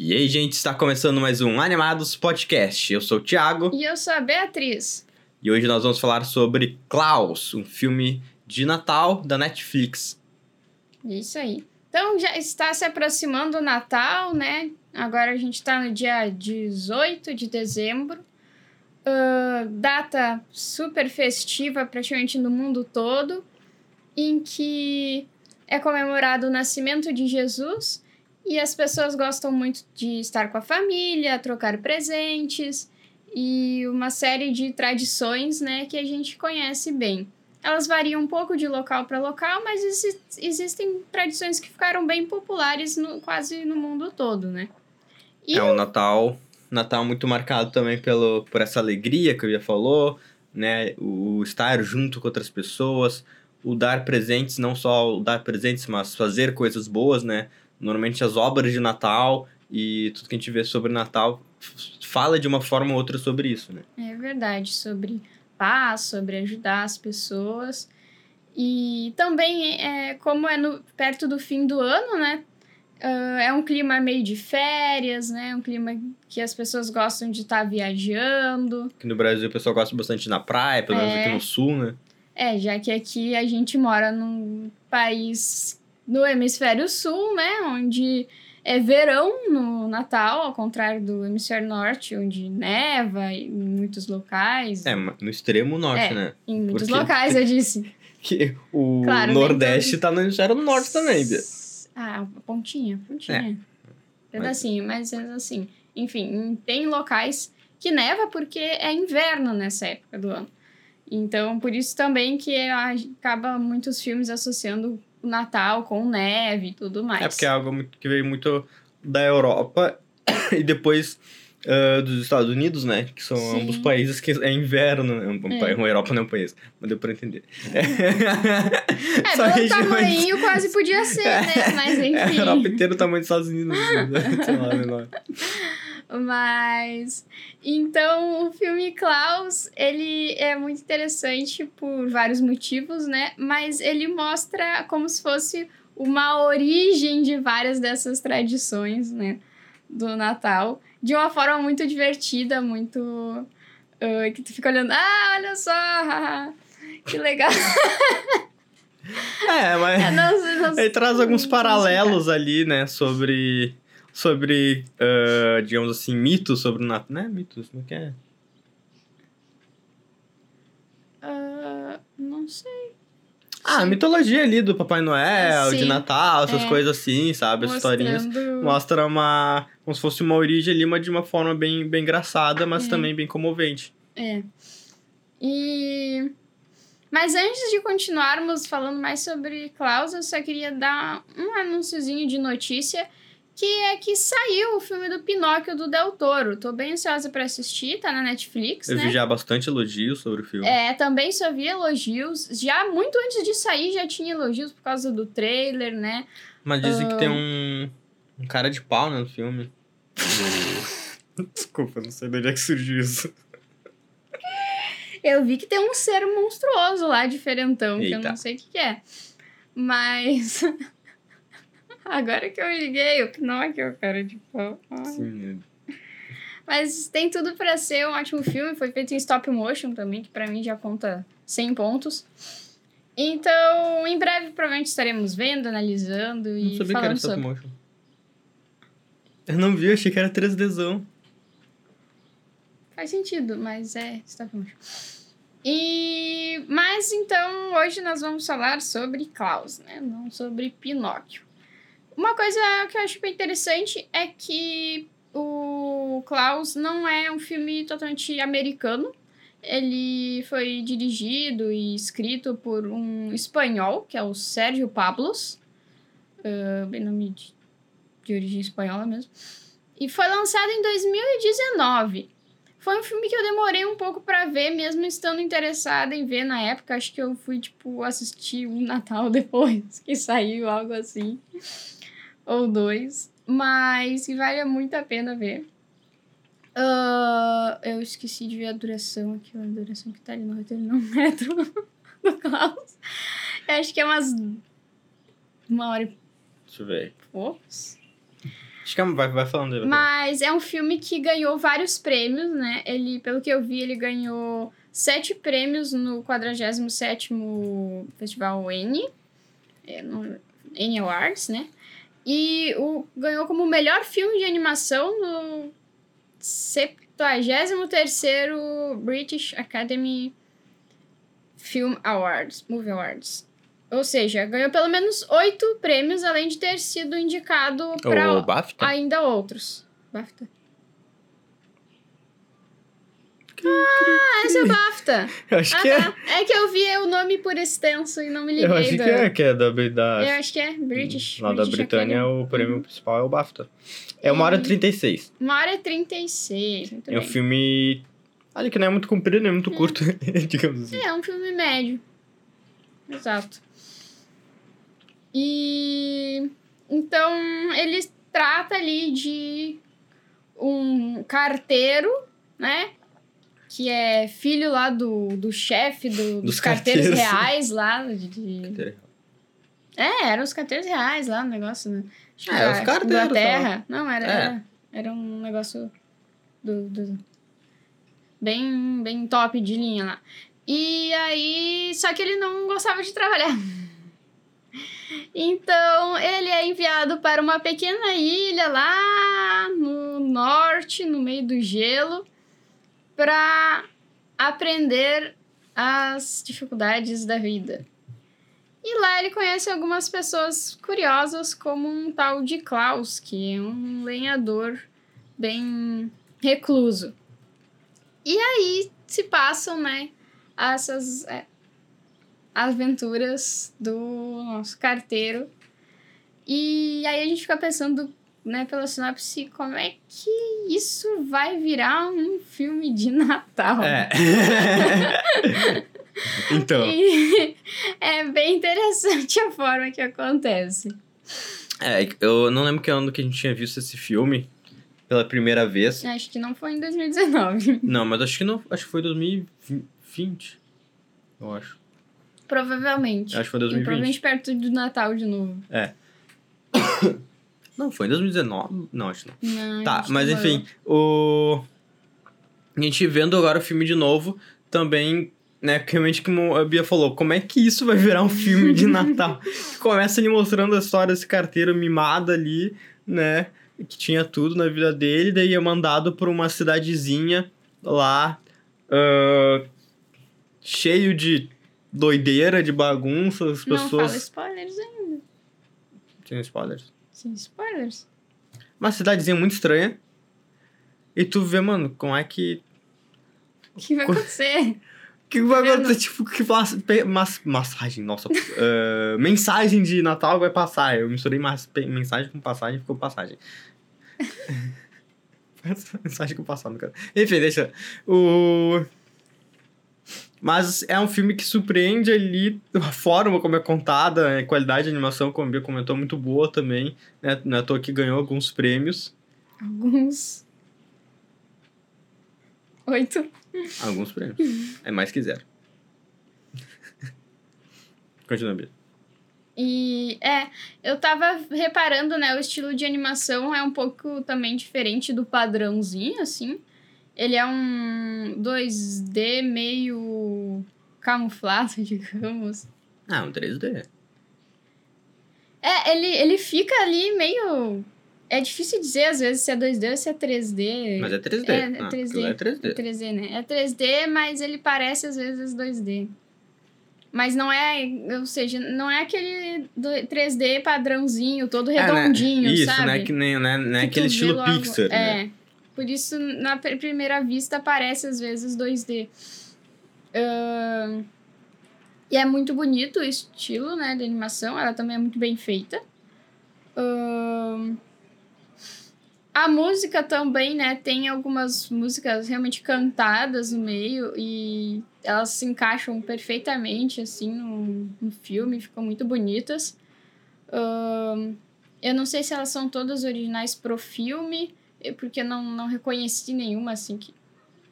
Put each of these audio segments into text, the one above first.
E aí, gente, está começando mais um Animados Podcast. Eu sou o Thiago E eu sou a Beatriz. e hoje nós vamos falar sobre Klaus, um filme de Natal da Netflix. Isso aí. Então já está se aproximando o Natal, né? Agora a gente está no dia 18 de dezembro. Ah, data super festiva praticamente no mundo todo, em que é comemorado o nascimento de Jesus e as pessoas gostam muito de estar com a família, trocar presentes e uma série de tradições, né, que a gente conhece bem. Elas variam um pouco de local para local, mas exi- existem tradições que ficaram bem populares no, quase no mundo todo, né? E É um Natal, Natal muito marcado também pelo, por essa alegria que eu já falou, né? O estar junto com outras pessoas, o dar presentes, não só o dar presentes, mas fazer coisas boas, né? Normalmente as obras de Natal e tudo que a gente vê sobre Natal fala de uma forma ou outra sobre isso, né? É verdade, sobre paz, sobre ajudar as pessoas. E também, é, como é no, perto do fim do ano, né? ah, é um clima meio de férias, né? Um clima que as pessoas gostam de estar viajando. Aqui no Brasil o pessoal gosta bastante na praia, pelo menos É. aqui no sul, né? É, já que aqui a gente mora num país no hemisfério sul, né? Onde é verão no Natal, ao contrário do hemisfério norte, onde neva em muitos locais. É, no extremo norte, É. né? Em muitos Porque- locais, eu disse. Que o Claro, nem Nordeste todos. tá no hemisfério norte também, Bia. Ah, pontinha, pontinha. Pedacinho, mas é assim. Enfim, tem locais que neva porque é inverno nessa época do ano. Então, por isso também que acaba muitos filmes associando Natal com neve e tudo mais. É porque é algo que veio muito da Europa e depois ah, dos Estados Unidos, né? Que são Sim. ambos países que é inverno, né? Um, É. uma Europa não é um país, mas deu pra entender. É, Só pelo regiões- tamanho quase podia ser, né? Mas É, a Europa enfim. inteira o tamanho dos Estados Unidos. né? Sei lá, menor. Mas então o filme Klaus, ele é muito interessante por vários motivos, né? Mas ele mostra como se fosse uma origem de várias dessas tradições, né, do Natal, de uma forma muito divertida, muito ah, que tu fica olhando, ah, olha só, que legal. É, mas É, não não ele traz alguns paralelos ali, né? Sobre. Sobre, ah, digamos assim, mitos sobre o Natal. Né? Mitos, não quer? Ah, não sei. Ah, a mitologia ali do Papai Noel, de Sim, Natal, essas é. coisas assim, sabe? As historinhas. Mostra uma. Como se fosse uma origem ali, mas de uma forma bem, bem engraçada, mas É. também bem comovente. É. E. Mas antes de continuarmos falando mais sobre Klaus, eu só queria dar um anúnciozinho de notícia, que é que saiu o filme do Pinóquio do Del Toro. Tô bem ansiosa pra assistir, tá na Netflix, Eu né? vi já bastante elogios sobre o filme. É, também só vi elogios. Já muito antes de sair já tinha elogios por causa do trailer, né? Mas dizem que Ah. tem um. Um cara de pau né, no filme. Desculpa, não sei de onde é que surgiu isso. Eu vi que tem um ser monstruoso lá, diferentão, que eu Eita. não sei o que, que é. Mas. Agora que eu liguei, o Pinóquio, cara de pau. Ai. Sim, Mas tem tudo pra ser um ótimo filme. Foi feito em stop motion também, que pra mim já conta 100 pontos. Então, em breve, provavelmente estaremos vendo, analisando não e sabia que era falando stop sobre. motion. Eu não vi, eu achei que era 3Dzão. Faz sentido, mas é stop motion. E mas então hoje nós vamos falar sobre Klaus, né? Não sobre Pinóquio. Uma coisa que eu acho bem interessante é que o Klaus não é um filme totalmente americano. Ele foi dirigido e escrito por um espanhol, que é o Sérgio Pablos. Ah, bem nome de, de origem espanhola mesmo. E foi lançado em 2019. Foi um filme que eu demorei um pouco pra ver, mesmo estando interessada em ver na época. Acho que eu fui, tipo, assistir um Natal depois que saiu, algo assim. Ou dois. Mas que vale muito a pena ver. Ah, eu esqueci de ver a duração aqui, a duração que tá ali no roteiro, não metro do Klaus. Eu acho que é umas. Uma hora e Deixa eu ver. poucos. Acho que é, vai, vai falando aí. Mas é um filme que ganhou vários prêmios, né? Ele, pelo que eu vi, ele ganhou sete prêmios no 47º Festival N, é, no N Awards, né? E o, ganhou como melhor filme de animação no 73º British Academy Film Awards, Movie Awards. Ou seja, ganhou pelo menos oito prêmios, além de ter sido indicado para ainda outros. BAFTA. Ah, esse é o BAFTA. Eu acho Ah, que é. tá. É que eu vi o nome por extenso e não me liguei. Eu acho que do- é, que é da, da, Eu acho que é British. lá da British Britânia, Academy. o prêmio principal é o BAFTA. É uma hora e E- 36. Uma hora e 36. Muito É um bem. filme. Olha que não é muito comprido, nem muito curto, digamos assim. É, um filme médio. Exato. E então ele trata ali de um carteiro, né? Que é filho lá do, do chefe do, dos, Dos carteiros, carteiros. reais lá. De, É, eram os carteiros reais lá, o negócio, né? Acho É, os carteiros, Inglaterra. Não, era, É. era, era um negócio do, do- bem, bem top de linha lá. E aí, só que ele não gostava de trabalhar. Então, ele é enviado para uma pequena ilha lá no norte, no meio do gelo, para aprender as dificuldades da vida. E lá ele conhece algumas pessoas curiosas, como um tal de Klaus, que é um lenhador bem recluso. E aí se passam, né, essas é, aventuras do nosso carteiro. E aí a gente fica pensando, né, pela sinopse, como é que isso vai virar um filme de Natal? É. então. E é bem interessante a forma que acontece. É, eu não lembro que ano que a gente tinha visto esse filme pela primeira vez. Acho que não foi em 2019. Não, mas acho que não. Acho que foi 2020. Eu acho. Provavelmente. Acho que foi E 2020. provavelmente perto do Natal de novo. Não, foi em 2019. Não, acho que não. Não, Tá, mas enfim, o. A gente vendo agora o filme de novo, também, né, realmente como a Bia falou, como é que isso vai virar um filme de Natal? Começa ele mostrando a história desse carteiro mimado ali, né, que tinha tudo na vida dele, daí é mandado pra uma cidadezinha lá, ah, cheio de doideira, de bagunça, as Não fala pessoas... spoilers ainda. Tem spoilers? Sem spoilers. Uma cidadezinha muito estranha. E tu vê, mano, como é que O que vai Co- acontecer? O que vai acontecer? Tipo, que mas, mas, massagem, nossa. eh, mensagem de Natal vai passar. Eu misturei mas, mensagem com passagem ficou passagem. mensagem com passado, cara. Enfim, deixa. O. Mas é um filme que surpreende ali a forma como é contada, a qualidade de animação, como a Bia comentou, muito boa também. Né? Não é à toa que ganhou alguns prêmios. Alguns. Oito. Alguns prêmios. É mais que zero. Continua, Bia. E é, eu tava reparando, né? O estilo de animação é um pouco também diferente do padrãozinho, assim. Ele é um 2D meio camuflado, digamos. Ah, um 3D. É, ele, ele fica ali meio. É difícil dizer às vezes se é 2D ou se é 3D. Mas é 3D. É, é Não, 3D. aquilo É 3D. É 3D, né? É 3D, mas ele parece às vezes 2D. Mas não é, ou seja, não é aquele do- 3D padrãozinho, todo É, né? redondinho, Isso, sabe? não é, que nem, né, não é Que aquele estilo logo- Pixar, É. né? Por isso, na pr- primeira vista, parece às vezes 2D. Ahn, e é muito bonito o estilo, né, de animação. Ela também é muito bem feita. Ahn, a música também, né, tem algumas músicas realmente cantadas no meio e elas se encaixam perfeitamente, assim, no, no filme. Ficam muito bonitas. Ahn, eu não sei se elas são todas originais pro filme, eh, porque não, não reconheci nenhuma, assim, que,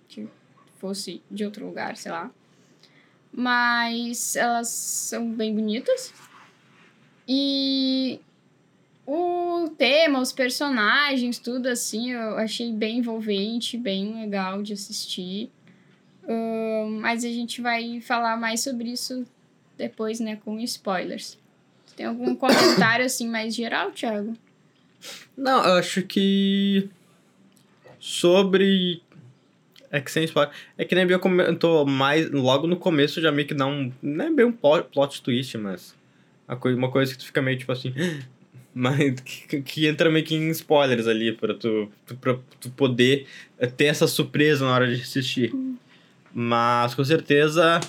que fosse de outro lugar, sei lá. Mas elas são bem bonitas. E o tema, os personagens, tudo assim, eu achei bem envolvente, bem legal de assistir. Uh, mas a gente vai falar mais sobre isso depois, né, com spoilers. Tem algum comentário assim mais geral, Thiago? Não, eu acho que sobre é que sem spoiler. É que nem Bia comentou mais logo no começo já meio que dá um. Não é bem um plot twist, mas. Uma coisa, uma coisa que tu fica meio tipo assim. Mas que, que entra meio que em spoilers ali pra tu, pra tu poder ter essa surpresa na hora de assistir. Hum. Mas com certeza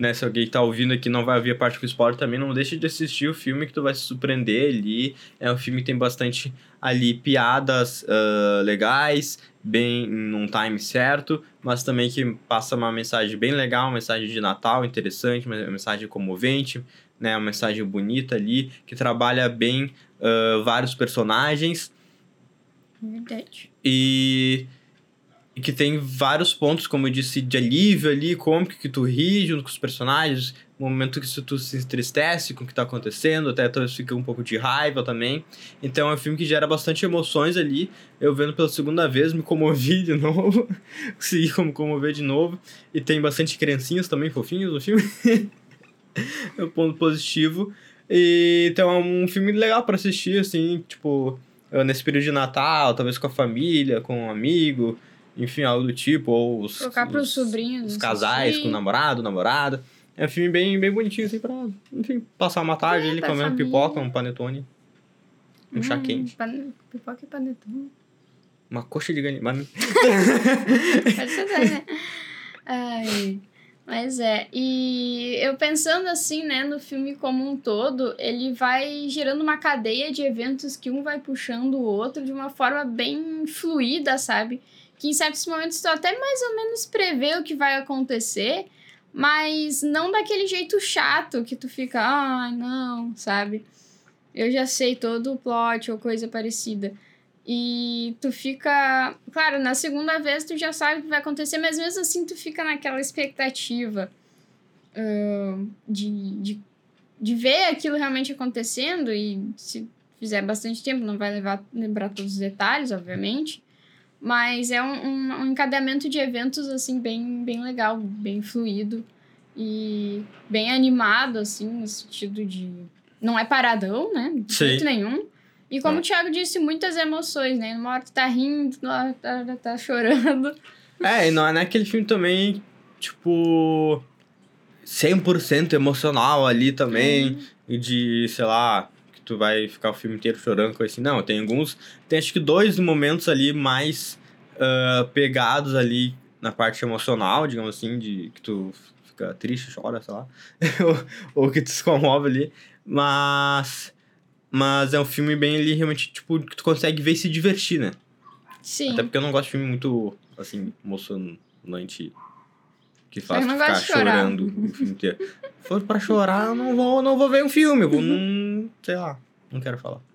né, se alguém tá ouvindo aqui não vai ouvir a parte com spoiler também, não deixe de assistir o filme que tu vai se surpreender ali. É um filme que tem bastante ali piadas uh, legais, bem num time certo, mas também que passa uma mensagem bem legal, uma mensagem de Natal interessante, uma mensagem comovente, né, uma mensagem bonita ali, que trabalha bem uh, vários personagens. Verdade. E e que tem vários pontos, como eu disse, de alívio ali, cômico, que tu ri junto com os personagens, momento que tu se entristece com o que tá acontecendo, até talvez fica um pouco de raiva também. Então é um filme que gera bastante emoções ali. Eu vendo pela segunda vez, me comovi de novo, consegui como comover de novo. E tem bastante criancinhas também fofinhos no filme. é um ponto positivo. E, então é um filme legal para assistir, assim, tipo, nesse período de Natal, talvez com a família, com um amigo enfim, algo do tipo, ou os, Colocar os, pros sobrinhos. Os casais com o namorado, namorada. É um filme bem, bem bonitinho, assim, pra, enfim, passar uma tarde é, ali comendo família. pipoca, um panetone. Um hum, chá quente. Pan... Pipoca e panetone. Uma coxa de galinha. Mas... Né? Ai... Mas é, e eu pensando assim, né, no filme como um todo, ele vai gerando uma cadeia de eventos que um vai puxando o outro de uma forma bem fluida, sabe? Que em certos momentos tu até mais ou menos prevê o que vai acontecer, mas não daquele jeito chato que tu fica, ai, ah, não, sabe? Eu já sei todo o plot ou coisa parecida. E tu fica. Claro, na segunda vez tu já sabe o que vai acontecer, mas mesmo assim tu fica naquela expectativa uh, de, de, de ver aquilo realmente acontecendo. E se fizer bastante tempo, não vai levar lembrar todos os detalhes, obviamente. Mas é um, um, um encadeamento de eventos, assim, bem, bem legal, bem fluido e bem animado, assim, no sentido de... Não é paradão, né? De Sim. jeito nenhum. E como o Thiago disse, muitas emoções, né? Numa hora tu tá rindo, numa hora tá, tá chorando. É, e não é aquele filme também, tipo... 100% emocional ali também. É. De, sei lá, tu vai ficar o filme inteiro chorando, com assim. Não, tem alguns. Tem acho que dois momentos ali mais uh, pegados ali na parte emocional, digamos assim, de que tu fica triste, chora, sei lá. ou, ou que tu se comove ali. Mas. Mas é um filme bem ali, realmente, tipo, que tu consegue ver e se divertir, né? Sim. Até porque eu não gosto de filme muito, assim, emocionante que faz ficar chorando o filme inteiro. Se for pra chorar, eu não vou, não vou ver um filme. Eu vou num. sei lá. Não quero falar.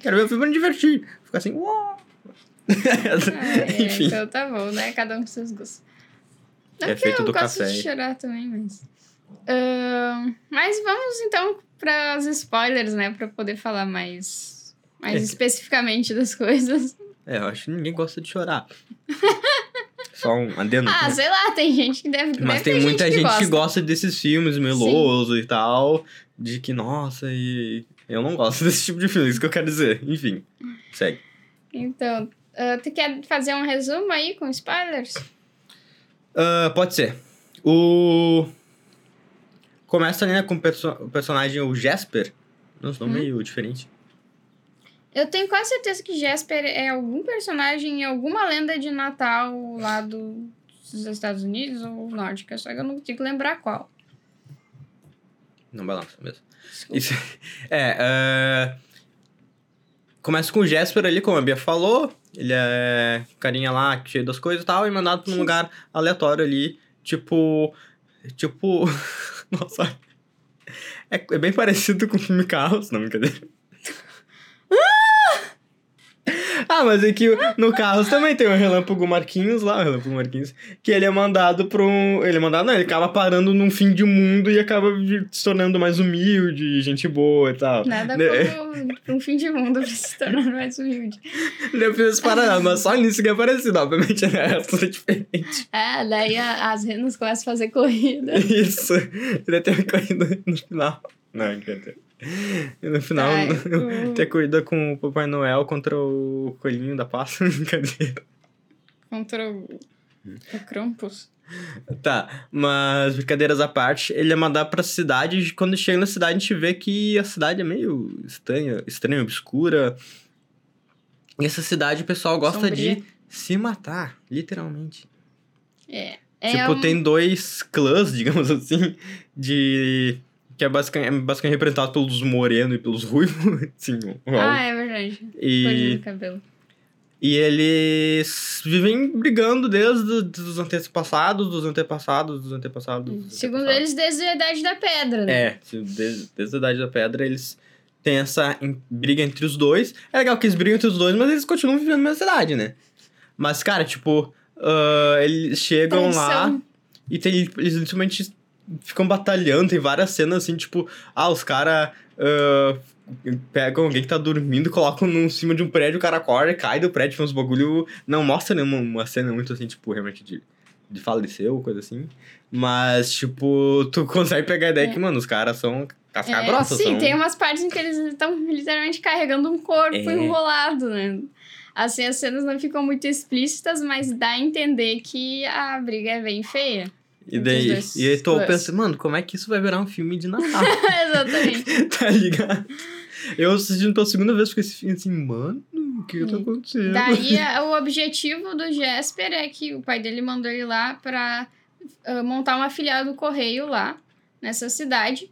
quero ver o filme me divertir. Ficar assim. Uau! É, Enfim. Então tá bom, né? Cada um com seus gostos. Não é feito eu do gosto café. de chorar também, mas. Uh, mas vamos então para os spoilers, né? Pra poder falar mais, mais é. especificamente das coisas. É, eu acho que ninguém gosta de chorar. Só um adendo. Ah, sei lá, tem gente que deve Mas deve tem muita gente, gente, que, gosta. que gosta desses filmes melosos e tal. De que, nossa, e. Eu não gosto desse tipo de filme, isso que eu quero dizer. Enfim, segue. Então, uh, tu quer fazer um resumo aí com spoilers? Uh, pode ser. O. Começa ali né, com o, perso personagem, o Jasper. Nossa, nome hum. meio diferente. Eu tenho quase certeza que Jasper é algum personagem em alguma lenda de Natal lá do, dos Estados Unidos ou nórdica, só que eu não consigo lembrar qual. Não balança mesmo. Isso, é, uh, começa com o Jasper ali, como a Bia falou. Ele é carinha lá, cheio das coisas e tal, e mandado pra um lugar aleatório ali. Tipo. Tipo. Nossa. É, é bem parecido com o filme Carros, não, brincadeira. Ah, mas é que no Carros também tem o Relâmpago Marquinhos lá, o Relâmpago Marquinhos, que ele é mandado pra um. Ele é mandado, não, ele acaba parando num fim de mundo e acaba se tornando mais humilde, gente boa e tal. Nada Né? como um fim de mundo pra se tornar mais humilde. Eu fiz paralelo, mas só nisso que é parecido, obviamente, né? É tudo diferente. É, daí as renas começam a fazer corrida. Isso. Ele tem uma corrida no final. Não, brincadeira. E no final, Ai, o- corrida com o Papai Noel contra o Coelhinho da Páscoa. Brincadeira. Contra o, o Krampus. Tá, mas brincadeiras à parte, ele é mandado pra cidade e quando chega na cidade a gente vê que a cidade é meio estranha, estranha, obscura. E essa cidade o pessoal gosta Sombria. de se matar, literalmente. É. É tipo, um- tem dois clãs, digamos assim, de... Que é basicamente, é basicamente representado pelos morenos e pelos ruivos. Sim, Ah, é verdade. E, cabelo. e eles vivem brigando desde os antepassados, dos antepassados, dos antepassados. dos Segundo antepassados. eles, desde a Idade da Pedra, né? É, desde, desde a Idade da Pedra eles têm essa briga entre os dois. É legal que eles brigam entre os dois, mas eles continuam vivendo na mesma cidade, né? Mas, cara, tipo, ah, eles chegam lá Traição. e tem, eles literalmente ficam batalhando. Tem várias cenas assim, tipo, ah, os caras pegam alguém que tá dormindo, colocam em cima de um prédio, o cara acorda, cai do prédio, faz uns bagulho. Não mostra nenhuma uma cena muito assim, tipo, realmente de, de falecer ou coisa assim. Mas, tipo, tu consegue pegar a ideia que, mano, os caras são casca É, grossa. sim, são... tem umas partes em que eles estão literalmente carregando um corpo É. enrolado, né? Assim, as cenas não ficam muito explícitas, mas dá a entender que a briga é bem feia. E daí, dois e aí tu clãs. pensa, mano, como é que isso vai virar um filme de Natal? Exatamente. tá ligado? Eu assistindo pela segunda vez com esse filme assim, mano, o que tá acontecendo? Daí, a- o objetivo do Jesper é que o pai dele mandou ele lá pra ah, montar uma filial do correio lá, nessa cidade.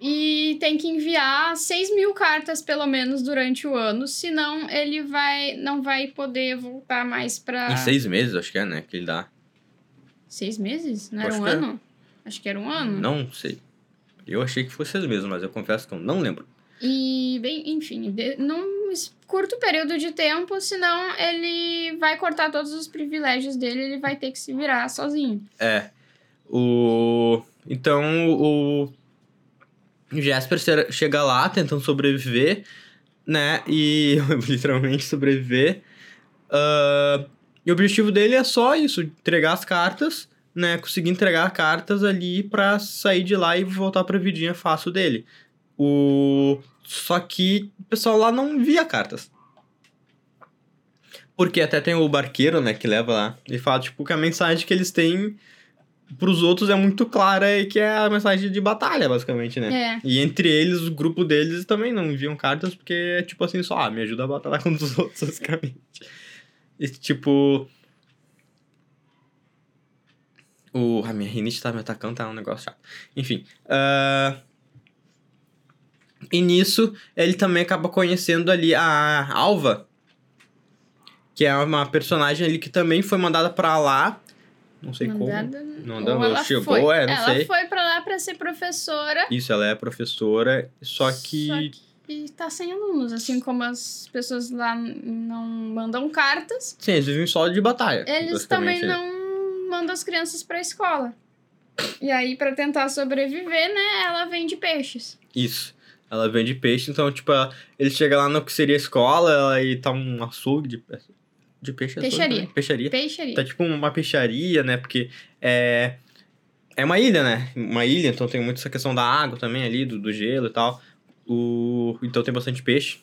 E tem que enviar 6 mil cartas, pelo menos, durante o ano. Senão, ele vai não vai poder voltar mais pra... Em seis meses, acho que é, né? Que ele dá. Seis meses? Não era Acho um é. ano? Acho que era um ano. Não sei. Eu achei que fosse seis meses, mas eu confesso que eu não lembro. E, bem, enfim, de, num curto período de tempo, senão ele vai cortar todos os privilégios dele, ele vai ter que se virar sozinho. É. O. Então, o. Jasper che- chega lá tentando sobreviver, né? E literalmente sobreviver. Ah, e o objetivo dele é só isso: entregar as cartas, né? Conseguir entregar cartas ali pra sair de lá e voltar pra vidinha fácil dele. O. Só que o pessoal lá não envia cartas. Porque até tem o barqueiro, né, que leva lá. Ele fala, tipo, que a mensagem que eles têm pros outros é muito clara e que é a mensagem de batalha, basicamente, né? É. E entre eles, o grupo deles também não enviam cartas porque é tipo assim, só, ah, me ajuda a batalhar contra os outros, basicamente. E tipo. O. A minha rinite tá me atacando, tá um negócio chato. Enfim. ah, E nisso, ele também acaba conhecendo ali a Alva, que é uma personagem ali que também foi mandada pra lá. Não sei Mandada- como. Não, não, ela chegou, foi. é, não ela sei. foi pra lá pra ser professora. Isso, ela é professora, só que. Só que tá sem alunos, assim como as pessoas lá não mandam cartas, Sim, eles vivem só de batalha. eles também não mandam as crianças pra escola. E aí, pra tentar sobreviver, né, ela vende peixes. Isso. Ela vende peixe, então, tipo, ela- ele chega lá no que seria escola e tá um açougue de, de peixe. açougue Peixaria. também? Peixaria. Peixaria. Tá tipo uma peixaria, né? Porque é. É uma ilha, né? Uma ilha, então tem muito essa questão da água também ali, do, do gelo e tal. O... Então tem bastante peixe.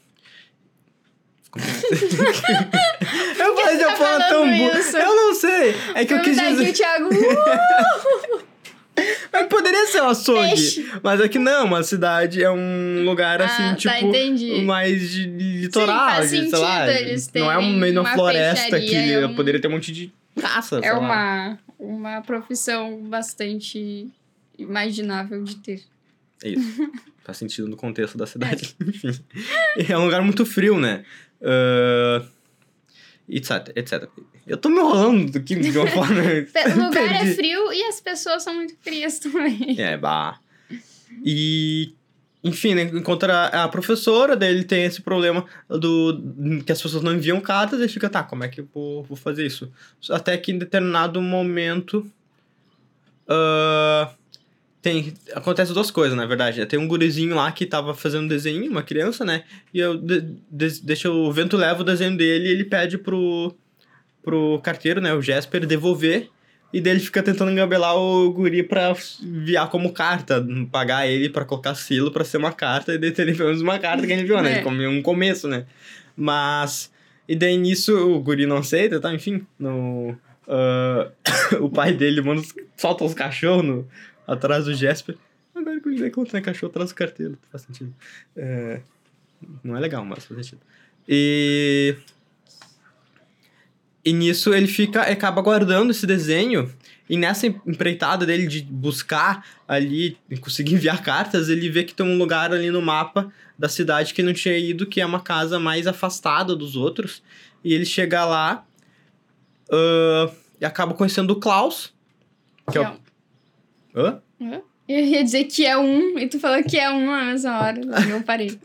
eu falei de tá tão isso? Eu não sei. É que eu quis aqui, dizer. o Thiago. "Uh, É que poderia ser um açougue. Peixe. Mas aqui não, uma cidade é um lugar assim, Ah, tipo. tá, entendi. mais de litoral, faz de, sei lá. eles não é um uma uma floresta que é um- poderia ter um monte de caça. É lá. uma, uma profissão bastante imaginável de ter. É isso. Faz sentido no contexto da cidade. Enfim. É um lugar muito frio, né? Ah, etc, etc. Eu tô me enrolando aqui de uma forma. O lugar é frio e as pessoas são muito frias também. É, bah. E. enfim, né, encontra a professora, daí ele tem esse problema do que as pessoas não enviam cartas, ele fica, tá, como é que eu vou, vou fazer isso? Até que em determinado momento. Uh, tem, acontece duas coisas, na verdade. Tem um gurizinho lá que tava fazendo desenho, uma criança, né? E eu de, de, deixa o vento leva o desenho dele e ele pede pro, pro carteiro, né, o Jesper, devolver. E daí ele fica tentando engabelar o guri pra enviar como carta, pagar ele pra colocar selo pra ser uma carta, e daí pelo menos uma carta que ele enviou, né? É. Um começo, né? Mas. E daí nisso o guri não aceita, tá? Enfim, no. Uh, o pai dele manda, solta os cachorros no, atrás do Jesper. Agora que eu me quando tem cachorro atrás do carteiro, faz sentido. É, não é legal, mas faz sentido. E. E nisso ele fica, acaba guardando esse desenho. E nessa empreitada dele de buscar ali, conseguir enviar cartas, ele vê que tem um lugar ali no mapa da cidade que ele não tinha ido, que é uma casa mais afastada dos outros. E ele chega lá uh, e acaba conhecendo o Klaus, que é o, Hã? Eu ia dizer que é um, e tu falou que é um na mesma hora. Eu parei.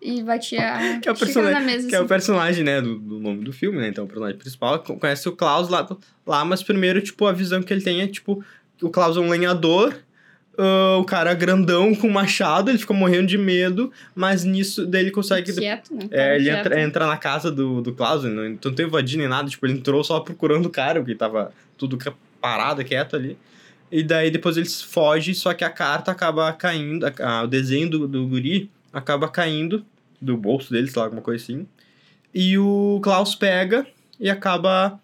E batia que é o personagem, na mesa. Que assim. é o assim. personagem, né, do, do, nome do filme, né? Então, o personagem principal conhece o Klaus lá, lá, mas primeiro, tipo, a visão que ele tem é, tipo, o Klaus é um lenhador, uh, o cara é grandão com machado, ele fica morrendo de medo, mas nisso daí ele consegue. Quieto, né? É, ele entra, entra, na casa do, do Klaus, não, não tem invadindo nem nada, tipo, ele entrou só procurando o cara, porque tava tudo parado, quieto ali. E daí depois eles fogem, só que a carta acaba caindo, a, o desenho do, do guri acaba caindo do bolso dele, sei lá, alguma coisa assim. E o Klaus pega e acaba.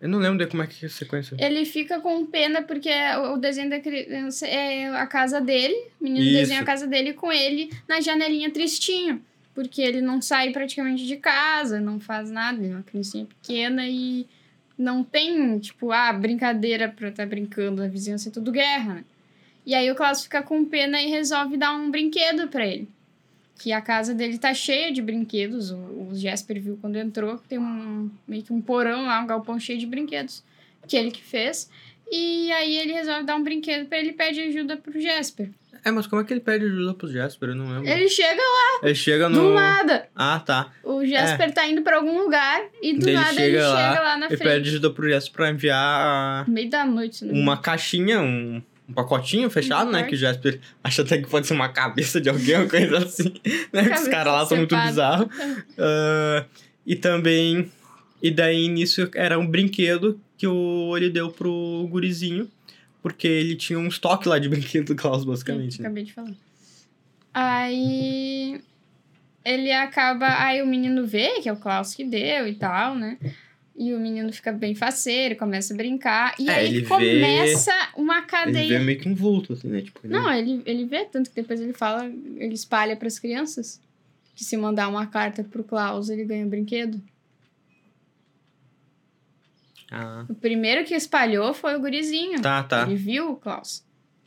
Eu não lembro de como é que é a sequência. Ele fica com pena porque o desenho da criança é a casa dele. O menino Isso. desenha a casa dele com ele na janelinha tristinho. Porque ele não sai praticamente de casa, não faz nada. Ele é uma criancinha pequena e não tem, tipo, ah, brincadeira pra estar tá brincando, a vizinhança é tudo guerra, né? E aí o Klaus fica com pena e resolve dar um brinquedo para ele. Que a casa dele tá cheia de brinquedos. O, o Jesper viu quando entrou, tem um meio que um porão lá, um galpão cheio de brinquedos. Que ele que fez. E aí ele resolve dar um brinquedo para ele pede ajuda pro Jesper. É, mas como é que ele pede ajuda pro Jasper? Eu não lembro. Ele chega lá. Ele chega no. Do nada. Ah, tá. O Jasper é. tá indo pra algum lugar e do ele nada chega ele lá, chega lá na frente. Ele pede ajuda pro Jasper pra enviar. Meio da noite, né? Uma caixinha, um, um pacotinho fechado, um né? Que o Jasper acha até que pode ser uma cabeça de alguém, uma coisa assim. né? Os caras lá são muito bizarros. Uh, e também. E daí nisso era um brinquedo que o, ele deu pro gurizinho porque ele tinha um estoque lá de brinquedo do Klaus, basicamente. Sim, né? acabei de falar. Aí ele acaba. Aí o menino vê que é o Klaus que deu e tal, né? E o menino fica bem faceiro, começa a brincar. E é, aí ele começa vê... uma cadeia. Ele vê meio que um vulto, assim, né? Tipo, ele... Não, ele, ele vê, tanto que depois ele fala, ele espalha para as crianças que se mandar uma carta pro Klaus, ele ganha um brinquedo. Ah. O primeiro que espalhou foi o gurizinho. Tá, tá. Ele viu o Klaus.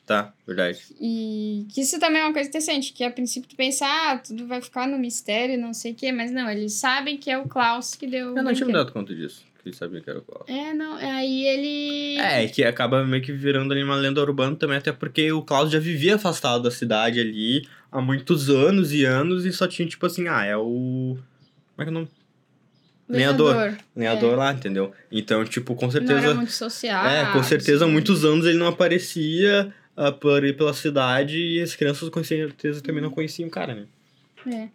Tá, verdade. E que isso também é uma coisa interessante, que a princípio tu pensa, ah, tudo vai ficar no mistério, não sei o quê, mas não, eles sabem que é o Klaus que deu. Eu não tinha me dado conta disso, que eles sabiam que era o Klaus. É, não, aí ele. É, que acaba meio que virando ali uma lenda urbana também, até porque o Klaus já vivia afastado da cidade ali há muitos anos e anos e só tinha tipo assim, ah, é o. Como é que é o nome? Lenhador. Lenhador é. lá, entendeu? Então, tipo, com certeza. Não era muito social. É, com certeza, há muitos anos ele não aparecia uh, por ir pela cidade e as crianças com certeza também não conheciam o cara, né? É.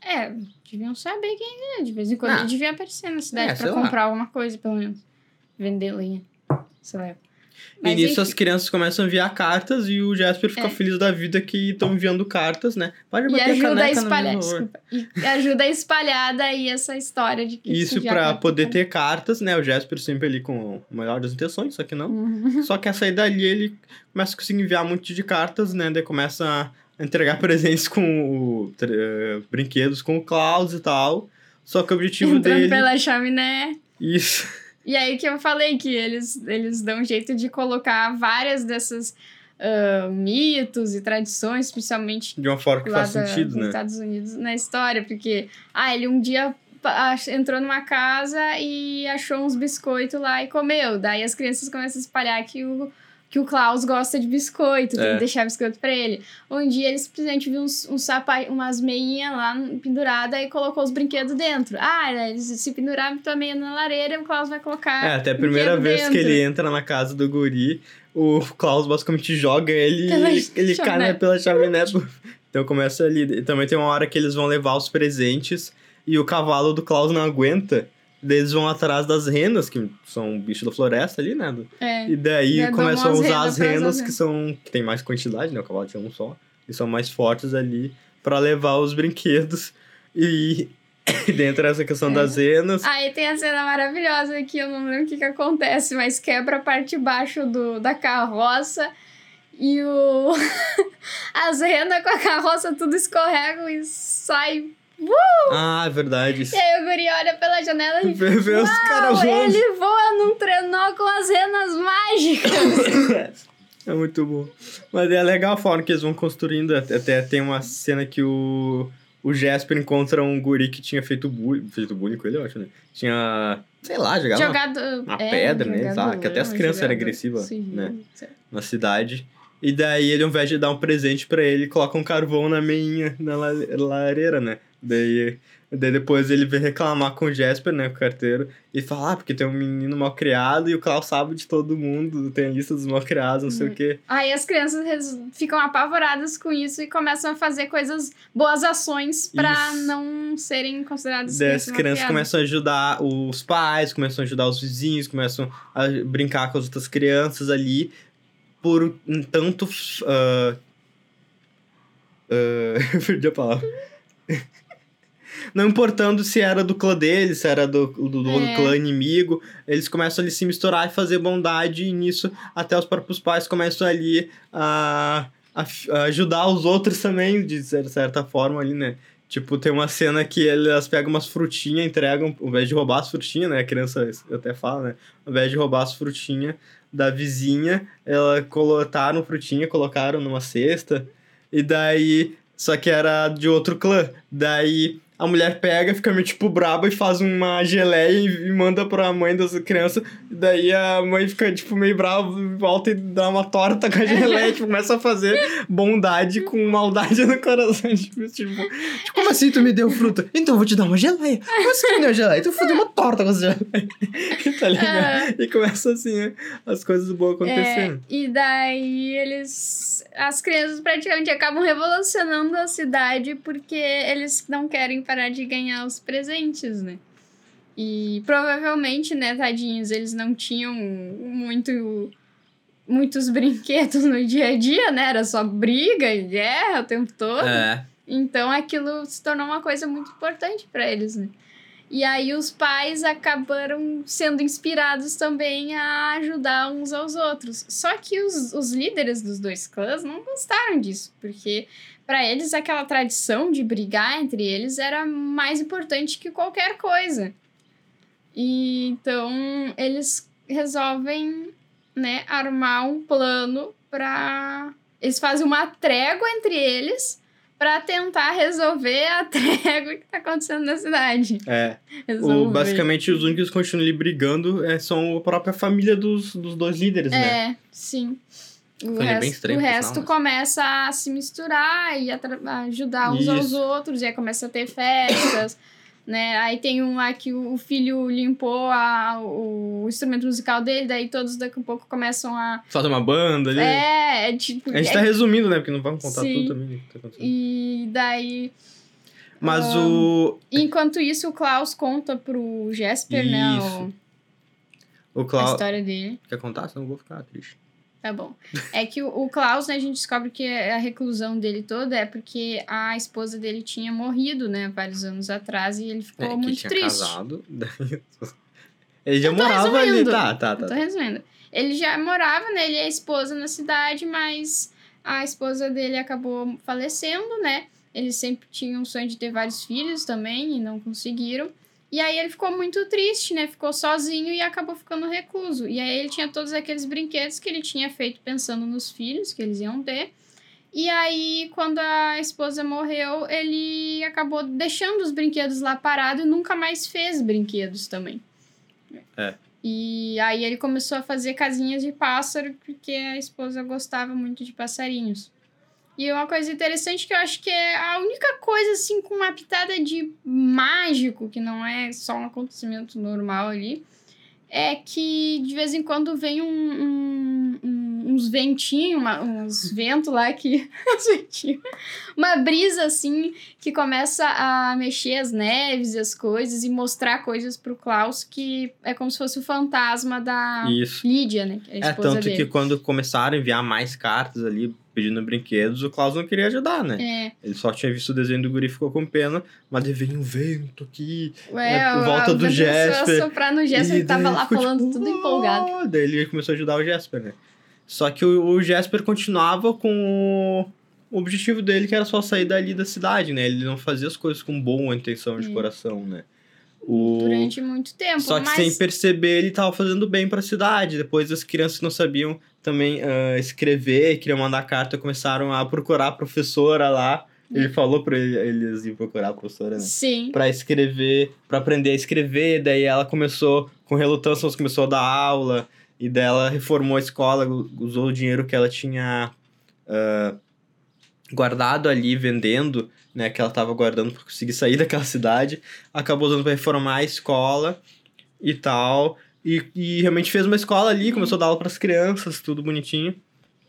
É, deviam saber quem é. De vez em quando ah. ele devia aparecer na cidade é, pra comprar lá. alguma coisa, pelo menos. Vender lenha. Sei lá. Mas, e nisso enfim. as crianças começam a enviar cartas e o Jasper fica é. feliz da vida que estão enviando cartas, né? Pode bater e ajuda a, a espalhar, desculpa, e ajuda a espalhar daí essa história de que isso para poder ter cartas, né? O Jasper sempre ali com o melhor das intenções, só que não. Uhum. Só que a sair dali ele começa a conseguir enviar um monte de cartas, né? Daí começa a entregar presentes com o, uh, brinquedos com o Klaus e tal. Só que o objetivo Entrando dele pela chaminé. Isso. E aí que eu falei que eles, eles dão um jeito de colocar várias dessas uh, mitos e tradições, especialmente de uma forma que faz sentido, né? Estados Unidos na história, porque ah, ele um dia entrou numa casa e achou uns biscoitos lá e comeu. Daí as crianças começam a espalhar que o que o Klaus gosta de biscoito, tem É. que deixar biscoito pra ele. Um dia ele simplesmente viu uns, uns sapa, umas meinhas lá penduradas e colocou os brinquedos dentro. Ah, né, eles se penduraram tua meia na lareira, o Klaus vai colocar. É, até a primeira vez que dentro. ele entra na casa do guri, o Klaus basicamente joga ele Pela e ele, ele cai né, pela chaminé. Então começa ali. E também tem uma hora que eles vão levar os presentes e o cavalo do Klaus não aguenta. Eles vão atrás das renas, que são bicho da floresta ali, né? É. E daí dão começam a usar as renas as que são. que tem mais quantidade, né? O cavalo tinha um só. E são mais fortes ali pra levar os brinquedos. E, e dentro dessa questão É. das renas. Aí tem a cena maravilhosa que eu não lembro o que, que acontece, mas quebra a parte de baixo do, da carroça e o. As renas com a carroça tudo escorregam e sai. Ah, é verdade. E aí o Guri olha pela janela e. Vê, os caras voando. ele voa num trenó com as renas mágicas. É muito bom. Mas é legal a forma que eles vão construindo. Até tem uma cena que o, o Jasper encontra um guri que tinha feito bullying. Feito bullying com ele, eu acho, né? Tinha, sei lá, jogava Jogado. uma é, pedra, né? jogado- Ah, que até as é, crianças eram jogado- agressivas, sim, né? certo. na cidade. E daí ele, ao invés de dar um presente pra ele, coloca um carvão na meinha, na la- lareira, né? Daí, daí depois ele vem reclamar com o Jasper, né? Com o carteiro. E fala, ah, porque tem um menino mal criado e o Klaus sabe de todo mundo, tem a lista dos mal criados, não sei Uhum. o quê. Aí as crianças ficam apavoradas com isso e começam a fazer coisas, boas ações pra Isso. não serem consideradas Daí as crianças crianças malcriadas. começam a ajudar os pais, começam a ajudar os vizinhos, começam a brincar com as outras crianças ali, por um tanto. ah, eu perdi a palavra. Não importando se era do clã deles, se era do, do, do É. clã inimigo, eles começam ali se misturar e fazer bondade, e nisso até os próprios pais começam ali a, a, a ajudar os outros também, de cer- certa forma ali, né? Tipo, tem uma cena que elas pegam umas frutinhas, entregam, ao invés de roubar as frutinhas, né? A criança até fala, né? Ao invés de roubar as frutinhas da vizinha, ela colocaram frutinha, colocaram numa cesta, e daí. Só que era de outro clã. Daí a mulher pega, fica meio tipo braba e faz uma geleia e, e manda pra mãe das crianças. Daí a mãe fica tipo meio brava, volta e dá uma torta com a geleia, tipo, começa a fazer bondade com maldade no coração. Tipo, tipo, tipo, como assim tu me deu fruta? Então eu vou te dar uma geleia. Como assim tu me deu geleia? Tu fazer uma torta com essa geleia. tá ligado? Ah. E começa assim, né, as coisas boas acontecendo. É, e daí eles. As crianças praticamente acabam revolucionando a cidade porque eles não querem parar de ganhar os presentes, né? E provavelmente, né, tadinhos, eles não tinham muito. Muitos brinquedos no dia a dia, né? Era só briga e guerra o tempo todo. É. Então aquilo se tornou uma coisa muito importante para eles, né? E aí os pais acabaram sendo inspirados também a ajudar uns aos outros. Só que os, os líderes dos dois clãs não gostaram disso, porque para eles aquela tradição de brigar entre eles era mais importante que qualquer coisa. E então eles resolvem, né, armar um plano para eles fazem uma trégua entre eles para tentar resolver a trégua que tá acontecendo na cidade. É. O, basicamente, os únicos que continuam ali brigando é, são a própria família dos, dos dois líderes, né? É, sim. O Família resto, bem estranha, o resto sinal, mas- começa a se misturar e a a ajudar uns aos Isso. outros, e aí começa a ter festas, né? Aí tem um lá que o filho limpou a, o instrumento musical dele, daí todos daqui a pouco começam a. Fazer uma banda ali. É, é tipo. A gente é- tá resumindo, né? Porque não vamos contar Sim. tudo também. que tá acontecendo. E daí. Mas Ah, o. Enquanto isso, o Klaus conta pro Jesper, né? Isso. O, O a Klaus. história dele. Quer contar? Senão eu vou ficar triste. Tá bom. É que o, o Klaus, né, a gente descobre que a reclusão dele toda é porque a esposa dele tinha morrido, né, vários anos atrás, e ele ficou É, que muito tinha triste. casado. daí- Ele já morava ali. Tá, tá, tá. Eu tô resumindo. Ele já morava, né, ele e a esposa na cidade, mas a esposa dele acabou falecendo, né? Eles sempre tinham o sonho de ter vários filhos também e não conseguiram. E aí ele ficou muito triste, né? Ficou sozinho e acabou ficando recluso. E aí ele tinha todos aqueles brinquedos que ele tinha feito pensando nos filhos que eles iam ter. E aí, quando a esposa morreu, ele acabou deixando os brinquedos lá parados e nunca mais fez brinquedos também. É. E aí ele começou a fazer casinhas de pássaro porque a esposa gostava muito de passarinhos. E uma coisa interessante que eu acho que é a única coisa assim com uma pitada de mágico, que não é só um acontecimento normal ali, é que de vez em quando vem um, um, um uns ventinhos, uns ventos lá que. uma brisa assim que começa a mexer as neves e as coisas e mostrar coisas pro Klaus que é como se fosse o fantasma da Isso. Lídia, né? É, É, tanto dele. que quando começaram a enviar mais cartas ali pedindo brinquedos, o Klaus não queria ajudar, né? É, Ele só tinha visto o desenho do guri e ficou com pena, mas daí veio um vento aqui. Ué, É, por volta a- do a soprar no Jasper, E ele tava lá falando tipo, tudo empolgado. Daí ele começou a ajudar o Jasper, né? Só que o, o Jasper continuava com o objetivo dele, que era só sair dali da cidade, né? Ele não fazia as coisas com boa intenção de Hum. coração, né? O... Durante muito tempo. Só que mas... sem perceber, ele tava fazendo bem pra cidade. Depois as crianças não sabiam também ah, escrever, queriam mandar carta, começaram a procurar a professora lá. Ele falou pra ele- eles ir procurar a professora, né? Sim. Pra escrever, pra aprender a escrever. Daí ela começou, com relutância, começou a dar aula. E daí ela reformou a escola, usou o dinheiro que ela tinha ah, guardado ali, vendendo, né? Que ela tava guardando pra conseguir sair daquela cidade. Acabou usando pra reformar a escola e tal. E, e realmente fez uma escola ali, começou a dar aula pras crianças, tudo bonitinho.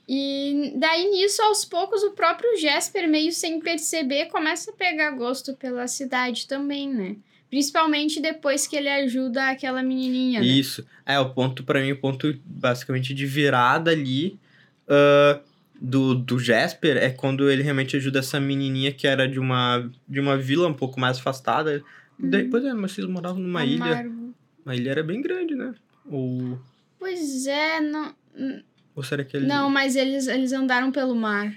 E daí nisso, aos poucos, o próprio Jasper, meio sem perceber, começa a pegar gosto pela cidade também, né? Principalmente depois que ele ajuda aquela menininha. né? Isso. É, o ponto, pra mim, o ponto basicamente de virada ali ah, do, do Jasper é quando ele realmente ajuda essa menininha que era de uma, de uma vila um pouco mais afastada. Daí, pois é, mas vocês moravam numa ilha. Uma ilha era bem grande, né? Ou, Pois é, não. ou será que ele. Não, mas eles, eles andaram pelo mar.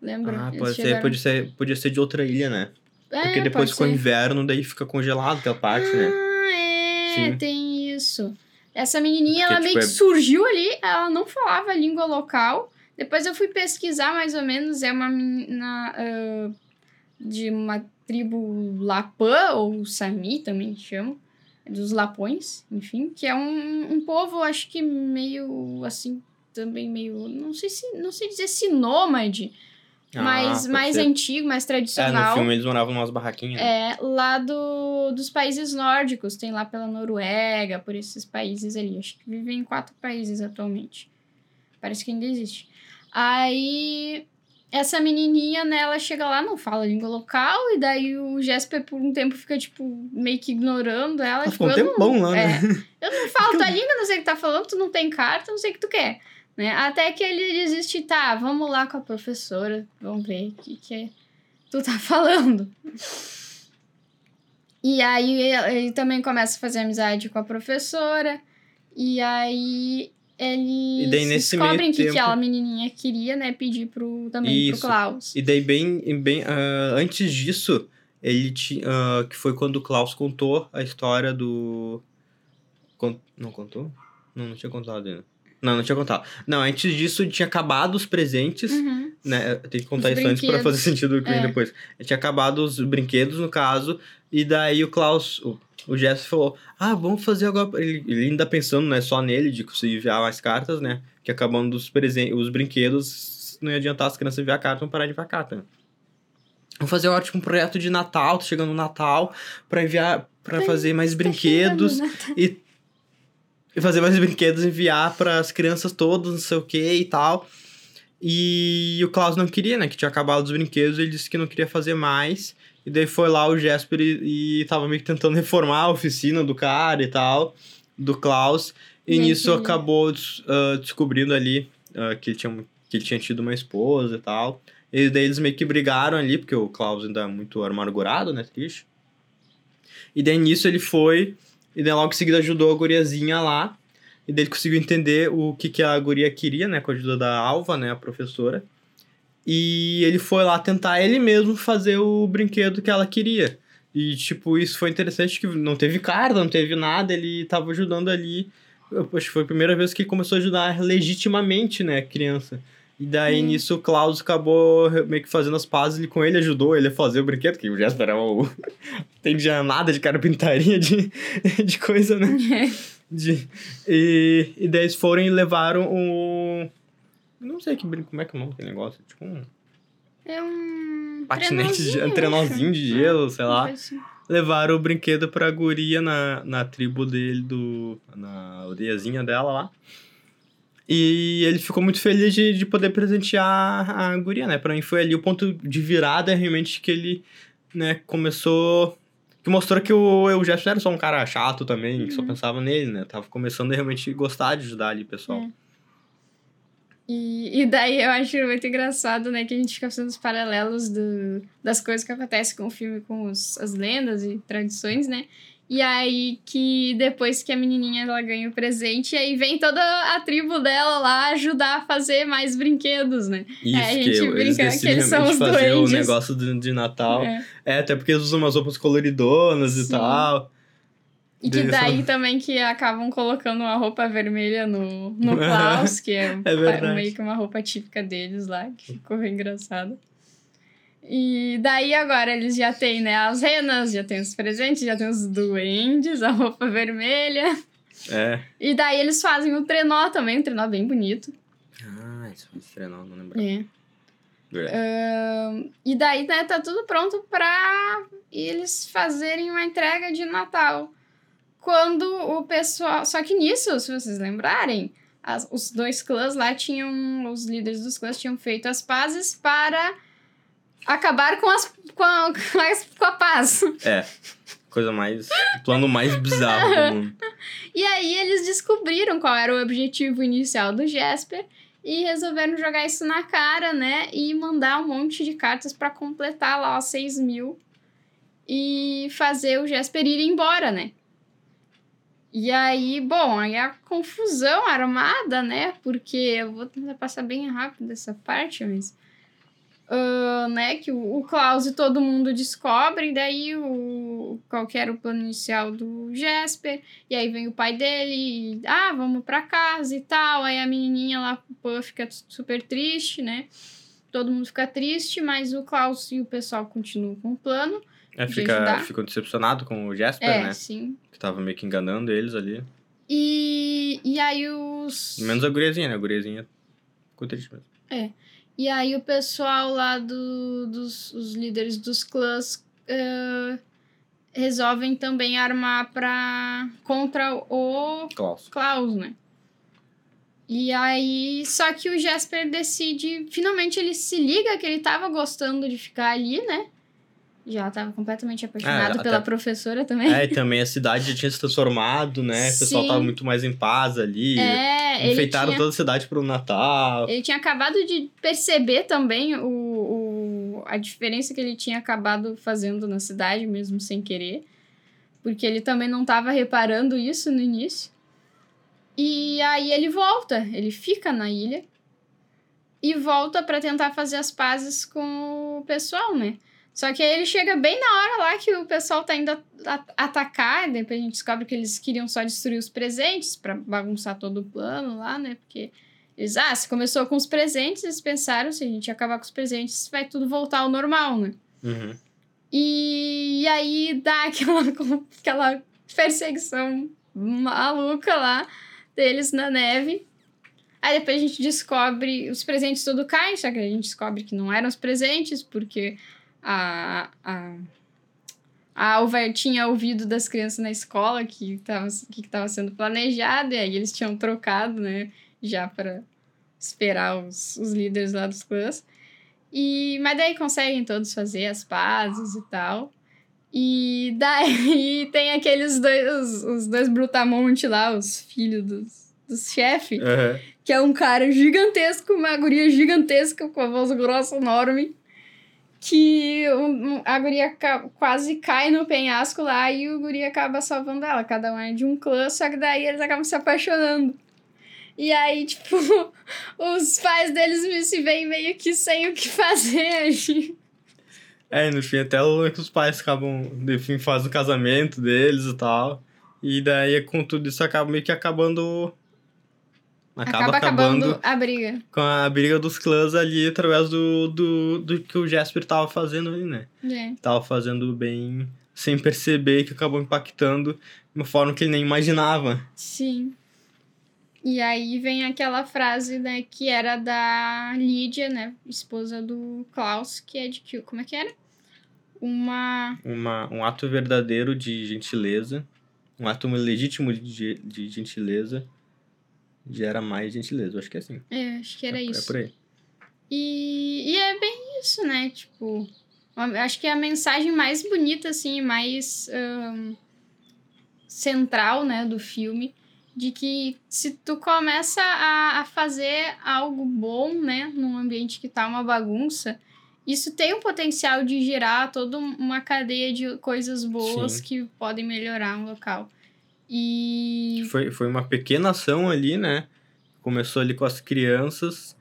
Lembra? Ah, pode ser, podia ser, podia ser de outra ilha, né? É, Porque depois pode ficou ser. inverno, daí fica congelado aquela parte, né? Ah, é, Sim. tem isso. Essa menininha, Porque, ela meio tipo, que é- surgiu ali, ela não falava a língua local. Depois eu fui pesquisar mais ou menos, é uma menina ah, de uma tribo Lapã, ou Sami também chamam, dos Lapões, enfim, que é um, um povo, acho que meio assim, também meio, não sei se, não sei dizer se nômade, Ah, mas mais ser. antigo, mais É, tradicional. no filme eles moravam umas barraquinhas. né? É, lá do, dos países nórdicos, tem lá pela Noruega, por esses países ali. Acho que vivem em quatro países atualmente. Parece que ainda existe. Aí, essa menininha, né, ela chega lá, não fala língua local, e daí o Jesper, por um tempo, fica, tipo, meio que ignorando ela. Ela tipo, ficou um não- lá, né? é, eu não falo tua língua, não sei o que tá falando, tu não tem carta, não sei o que tu quer. Né? Até que ele desiste, tá, vamos lá com a professora, vamos ver o que, que é tu tá falando. E aí ele também começa a fazer amizade com a professora, e aí eles E daí, descobrem que tempo- aquela menininha queria, né, pedir pro, também Isso. pro Klaus. E daí, bem, bem ah, antes disso, ele tinha. ah, que foi quando o Klaus contou a história do. Con- Não contou? Não, não tinha contado ainda. Não, não tinha contado. Não, antes disso tinha acabado os presentes, Uhum. né? Tem que contar Os isso antes pra fazer sentido o que vem É. depois. Tinha acabado os brinquedos, no caso, e daí o Klaus, o, o Jess falou: Ah, vamos fazer agora. Ele, ele ainda pensando, né, só nele, de conseguir enviar mais cartas, né? Que acabando os, presen os brinquedos, não ia adiantar as crianças enviar carta, vão parar de enviar carta. né? Vamos fazer um ótimo projeto de Natal, tá chegando o Natal, pra enviar, pra Tá- fazer mais Tá brinquedos e, e fazer mais brinquedos, enviar para as crianças todas, não sei o que e tal. E o Klaus não queria, né? Que tinha acabado os brinquedos, ele disse que não queria fazer mais. E daí foi lá o Jesper e, e tava meio que tentando reformar a oficina do cara e tal, do Klaus. E nisso ele- acabou ah, descobrindo ali ah, que, ele tinha, que ele tinha tido uma esposa e tal. E daí eles meio que brigaram ali, porque o Klaus ainda é muito amargurado, né? Triste. E daí nisso ele foi, e daí logo em seguida ajudou a guriazinha lá. E daí ele conseguiu entender o que, que a guria queria, né? Com a ajuda da Alva, né? A professora. E ele foi lá tentar ele mesmo fazer o brinquedo que ela queria. E, tipo, isso foi interessante que não teve carta, não teve nada, ele tava ajudando ali. Eu acho que foi a primeira vez que ele começou a ajudar legitimamente, né, a criança. E daí, Hum. nisso, o Klaus acabou meio que fazendo as pazes ele com ele, ajudou ele a fazer o brinquedo, que o Jasper era o... entendia nada de carpintaria, de, de coisa, né? De, e, e daí eles foram e levaram o. Não sei que brinco, como é que é o nome daquele negócio? Tipo um É um. patinete, de, um trenozinho de gelo, sei lá. assim. Levaram o brinquedo pra guria na, na tribo dele, do, na aldeiazinha dela lá. E ele ficou muito feliz de, de poder presentear a guria, né? Pra mim foi ali o ponto de virada, realmente, que ele, né, começou... Que mostrou que o, o Jeff não era só um cara chato também, que só Uhum. pensava nele, né? Tava começando a realmente gostar de ajudar ali pessoal. É. E, e daí eu acho muito engraçado, né, que a gente fica fazendo os paralelos do, das coisas que acontecem com o filme, com os, as lendas e tradições, né? E aí que depois que a menininha ela ganha o presente, aí vem toda a tribo dela lá ajudar a fazer mais brinquedos, né? Isso, a que gente eles brinca que decidem eles são os fazer o duendes. negócio de, de Natal. É. É, até porque eles usam umas roupas coloridonas e Sim. tal. E que Daí também que acabam colocando uma roupa vermelha no, no Klaus, que é, É meio que uma roupa típica deles lá, que ficou engraçado. E daí agora eles já têm, né, as renas, já tem os presentes, já tem os duendes, a roupa vermelha. É. E daí eles fazem o trenó também, um trenó bem bonito. Ah, isso foi estranho, não lembro. É. Ahn, e daí, né, tá tudo pronto pra eles fazerem uma entrega de Natal. Quando o pessoal. Só que nisso, se vocês lembrarem, as- os dois clãs lá tinham. Os líderes dos clãs tinham feito as pazes para acabar com, as, com, a, com, as- com a paz. É. Coisa mais. O plano mais bizarro do mundo. E aí eles descobriram qual era o objetivo inicial do Jasper e resolveram jogar isso na cara, né? E mandar um monte de cartas para completar lá os 6 mil e fazer o Jasper ir embora, né? E aí, bom, aí a confusão armada, né? Porque eu vou tentar passar bem rápido essa parte, mas. ah, né, que o, o Klaus e todo mundo descobrem, daí o, qual era o plano inicial do Jasper, e aí vem o pai dele, e, ah, vamos pra casa e tal. Aí a menininha lá, o Pan, fica super triste, né? Todo mundo fica triste, mas o Klaus e o pessoal continuam com o plano. É, De fica, ficou decepcionado com o Jasper, é, né? sim. Que tava meio que enganando eles ali. E, e aí os. Menos a guriazinha, né? A guriazinha ficou triste mesmo. E aí o pessoal lá do, dos os líderes dos clãs eh, resolvem também armar pra, contra o Klaus. Klaus, né? E aí, só que o Jasper decide, finalmente ele se liga que ele tava gostando de ficar ali, né? Já tava completamente apaixonado É, pela até- professora também. É, e também a cidade já tinha se transformado, né? O pessoal Sim. tava muito mais em paz ali. É, Enfeitaram tinha, toda a cidade pro Natal. ele tinha acabado de perceber também o, o, a diferença que ele tinha acabado fazendo na cidade, mesmo sem querer. Porque ele também não tava reparando isso no início. E aí ele volta, ele fica na ilha e volta pra tentar fazer as pazes com o pessoal, né? Só que aí ele chega bem na hora lá que o pessoal tá indo atacar, e depois a gente descobre que eles queriam só destruir os presentes pra bagunçar todo o plano lá, né? Porque eles, ah, se começou com os presentes, eles pensaram, se a gente acabar com os presentes, vai tudo voltar ao normal, né? Uhum. E, aí dá aquela, aquela perseguição maluca lá deles na neve. Aí depois a gente descobre os presentes tudo caem, só que a gente descobre que não eram os presentes, porque a, a, a Alva tinha ouvido das crianças na escola que estava que tava sendo planejado, e aí eles tinham trocado, né, já para esperar os, os líderes lá dos clãs. E, mas daí conseguem todos fazer as pazes e tal. E daí tem aqueles dois, os, os dois brutamonte lá, os filhos dos, dos chefes, Uhum. que é um cara gigantesco, uma guria gigantesca com a voz grossa enorme. Que um- a guria ca- quase cai no penhasco lá e o guri acaba salvando ela. Cada um é de um clã, só que daí eles acabam se apaixonando. E aí, tipo, os pais deles se veem meio que sem o que fazer. É, no fim até que os pais acabam, no fim, fazem o casamento deles e tal. E daí, com tudo isso, acaba meio que acabando. Acaba, Acaba acabando, a briga. com a briga dos clãs ali através do, do, do que o Jasper tava fazendo ali, né? É. Tava fazendo bem sem perceber que acabou impactando de uma forma que ele nem imaginava. Sim. E aí vem aquela frase, né, que era da Lídia, né, esposa do Klaus, que é de que, como é que era? Uma Uma, um ato verdadeiro de gentileza, um ato legítimo de, de gentileza gera mais gentileza. Eu acho que é assim. É, acho que era é, isso. É por aí. E, e é bem isso, né? Tipo, acho que a mensagem mais bonita, assim, mais ahn, central, né, do filme, de que se tu começa a, a fazer algo bom, né, num ambiente que tá uma bagunça, isso tem o potencial de gerar toda um- uma cadeia de coisas boas Sim. que podem melhorar um local. E Foi, foi uma pequena ação ali, né? Começou ali com as crianças,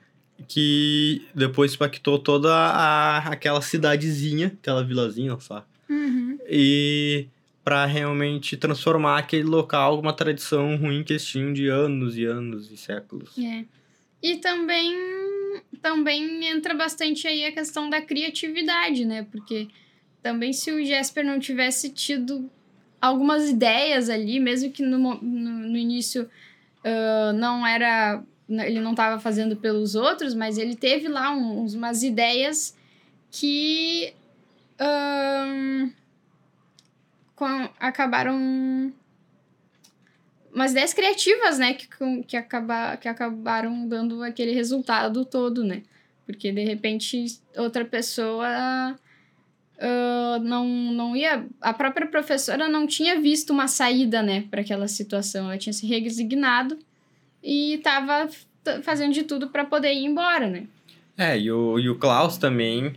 que depois impactou toda a, aquela cidadezinha, aquela vilazinha, sabe? Uhum. E para realmente transformar aquele local uma tradição ruim que eles tinham de anos e anos e séculos. É. E também, também entra bastante aí a questão da criatividade, né? Porque também se o Jesper não tivesse tido algumas ideias ali, mesmo que no, no, no início ah, não era. Ele não estava fazendo pelos outros, mas ele teve lá um- uns, umas ideias que ahn, com- acabaram umas ideias criativas, né, que, que, acaba, que acabaram dando aquele resultado todo, né? Porque de repente outra pessoa ah, não, não ia. A própria professora não tinha visto uma saída, né, para aquela situação. Ela tinha se resignado e estava fazendo de tudo para poder ir embora, né? É, e o, e o Klaus também,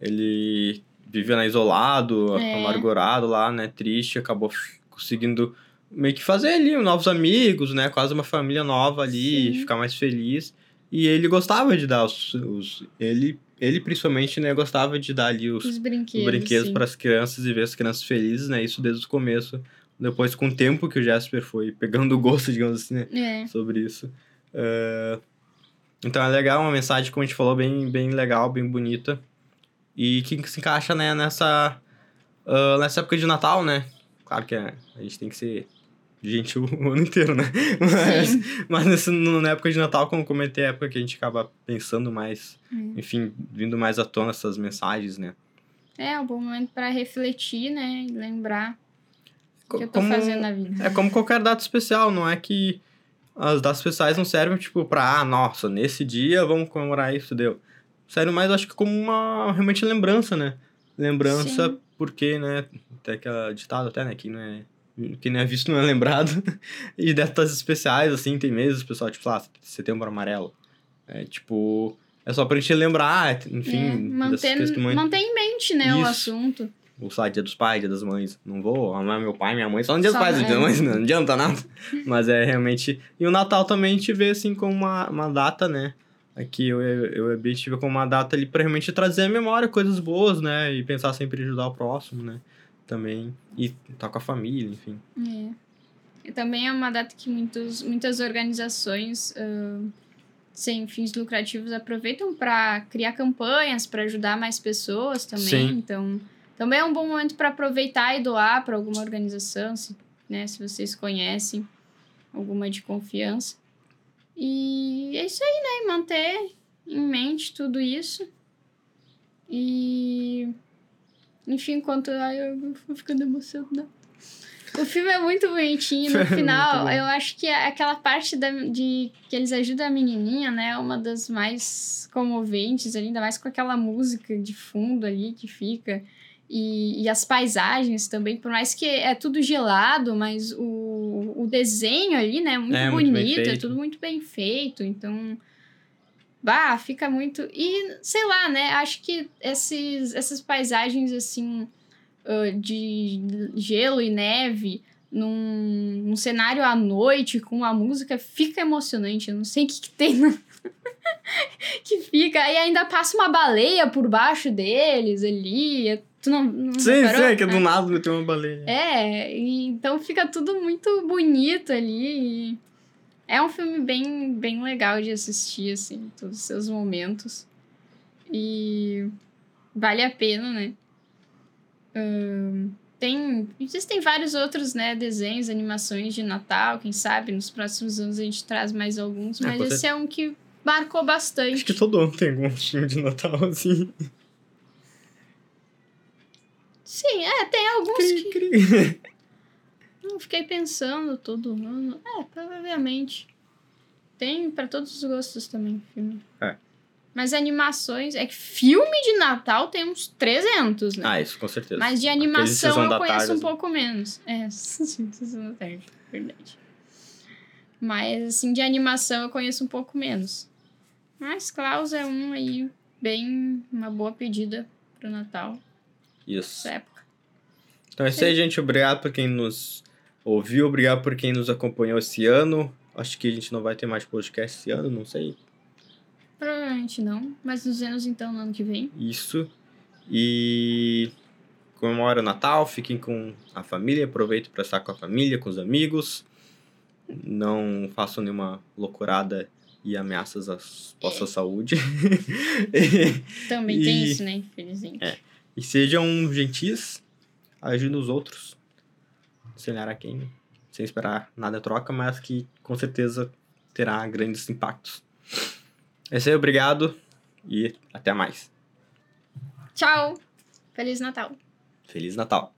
ele vivia né, isolado, É. amargurado lá, né, triste, acabou conseguindo meio que fazer ali novos amigos, né, quase uma família nova ali, Sim. ficar mais feliz. E ele gostava de dar os... os ele, ele principalmente, né, gostava de dar ali os, Os os brinquedos. brinquedos para as crianças e ver as crianças felizes, né, isso desde o começo. Depois, com o tempo que o Jasper foi pegando o gosto, digamos assim, né, É. sobre isso. É, Então é legal, uma mensagem, como a gente falou, bem, bem legal, bem bonita. E que se encaixa né, nessa, ah, nessa época de Natal, né? Claro que é, a gente tem que ser gentil o ano inteiro, né? Mas, Sim. mas nessa, no- na época de Natal, como comentei, é a época que a gente acaba pensando mais, Hum. enfim, vindo mais à tona essas mensagens, né? É um bom momento para refletir, né? E lembrar o que eu tô Como- fazendo na vida. É como qualquer data especial, não é que as datas especiais não servem, tipo, pra, ah, nossa, nesse dia vamos comemorar isso, deu. Serve mais, acho que como uma, realmente, lembrança, né? Lembrança, Sim. porque, né, tem aquela ditado até, né, que não é... Quem não é visto não é lembrado. e datas especiais, assim, tem meses, pessoal, tipo, lá, setembro amarelo. É, tipo, é só pra gente lembrar, enfim, É, manter, manter em mente, né, o Isso. assunto. Ou sei lá, dia dos pais, dia das mães. Não vou amar meu pai, minha mãe, só no dia dos Só- pais, dia das é. mães, não adianta nada. Mas é realmente. E o Natal também a gente vê assim como uma, uma data, né? Aqui eu, eu e gente vê como uma data ali pra realmente trazer à memória coisas boas, né? E pensar sempre em ajudar o próximo, né? Também. E estar com a família, enfim. É. E também é uma data que muitos, muitas organizações ah, sem fins lucrativos aproveitam para criar campanhas para ajudar mais pessoas também. Sim. Então, também é um bom momento para aproveitar e doar para alguma organização, se, né, se vocês conhecem alguma de confiança. E é isso aí, né? Manter em mente tudo isso. E. Enfim, enquanto. Ai, eu vou ficando emocionada. O filme é muito bonitinho. No Muito final, eu acho que aquela parte da, de que eles ajudam a menininha, né? É uma das mais comoventes ainda mais com aquela música de fundo ali que fica. E, e as paisagens também, por mais que é tudo gelado, mas o, o desenho ali, né? É muito É, muito bonito, é feito. tudo muito bem feito. Então. Bah, fica muito. E, sei lá, né? Acho que esses, essas paisagens, assim, de gelo e neve, num, num cenário à noite, com a música, fica emocionante. Eu não sei o que, que tem na- que fica. E ainda passa uma baleia por baixo deles ali. Tu não, não Sim, reparou? sim, é que do nada tem uma baleia. É, então fica tudo muito bonito ali. É um filme bem, bem legal de assistir, assim, todos os seus momentos. E vale a pena, né? Tem. Existem vários outros, né, desenhos, animações de Natal, quem sabe nos próximos anos a gente traz mais alguns, É, mas com esse é um que marcou bastante. Acho que todo ano tem algum filme de Natal assim. Sim, é, tem alguns Cri, que. cri. Não fiquei pensando todo ano. É, provavelmente. Tem pra todos os gostos também, filme. É. Mas animações. É que filme de Natal tem uns 300, né? Ah, isso com certeza. Mas de animação eu conheço Tarde, um assim. pouco menos. É, Sessão da Tarde, verdade. Mas, assim, de animação eu conheço um pouco menos. Mas Klaus é um aí, bem. Uma boa pedida pro Natal, Isso. essa época. Então é isso aí, gente. Obrigado por quem nos ouviu, obrigado por quem nos acompanhou esse ano. Acho que a gente não vai ter mais podcast esse ano, não sei. Provavelmente não, mas nos anos então, no ano que vem. Isso. E comemora o Natal, fiquem com a família, aproveitem para estar com a família, com os amigos. Não façam nenhuma loucurada e ameaças à vossa saúde. Também tem E- isso, né? Infelizmente. É. e sejam gentis, ajudem os outros. Sem olhar a quem, sem esperar nada troca, mas que com certeza terá grandes impactos. É isso aí, obrigado e até mais. Tchau! Feliz Natal! Feliz Natal!